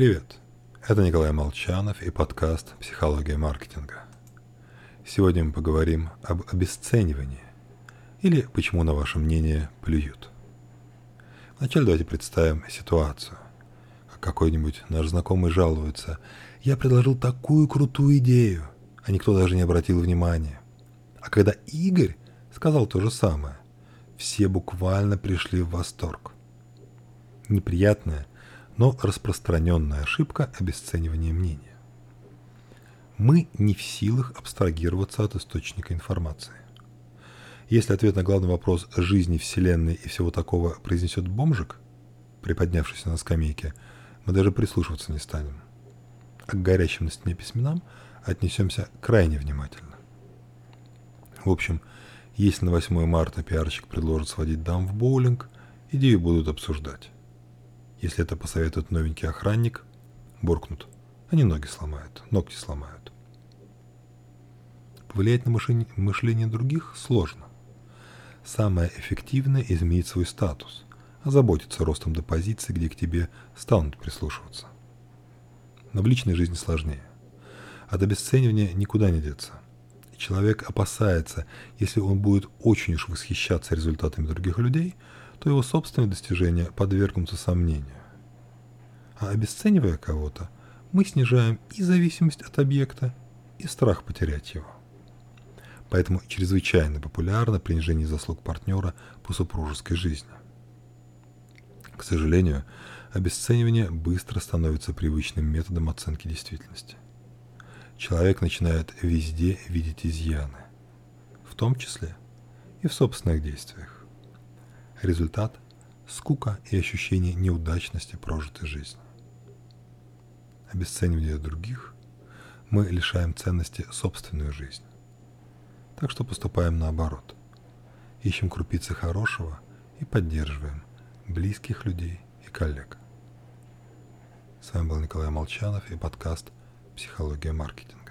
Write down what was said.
Привет! Это Николай Молчанов и подкаст «Психология маркетинга». Сегодня мы поговорим об обесценивании или почему, на ваше мнение, плюют. Вначале давайте представим ситуацию. Какой-нибудь наш знакомый жалуется «Я предложил такую крутую идею, а никто даже не обратил внимания». А когда Игорь сказал то же самое, все буквально пришли в восторг. Неприятная, но распространенная ошибка обесценивания мнения. Мы не в силах абстрагироваться от источника информации. Если ответ на главный вопрос жизни, Вселенной и всего такого произнесет бомжик, приподнявшийся на скамейке, мы даже прислушиваться не станем. А к горящим на стене письменам отнесемся крайне внимательно. В общем, если на 8 марта пиарщик предложит сводить дам в боулинг, идею будут обсуждать. Если это посоветует новенький охранник, буркнут. Они ноги сломают, ногти сломают. Повлиять на мышление других сложно. Самое эффективное – изменить свой статус, озаботиться ростом до позиции, где к тебе станут прислушиваться. Но в личной жизни сложнее. От обесценивания никуда не деться. человек опасается, если он будет очень уж восхищаться результатами других людей – то его собственные достижения подвергнутся сомнению. А обесценивая кого-то, мы снижаем и зависимость от объекта, и страх потерять его. Поэтому чрезвычайно популярно принижение заслуг партнера по супружеской жизни. К сожалению, обесценивание быстро становится привычным методом оценки действительности. Человек начинает везде видеть изъяны, в том числе и в собственных действиях. Результат – скука и ощущение неудачности прожитой жизни. Обесценивая других, мы лишаем ценности собственную жизнь. Так что поступаем наоборот. Ищем крупицы хорошего и поддерживаем близких людей и коллег. С вами был Николай Молчанов и подкаст «Психология маркетинга».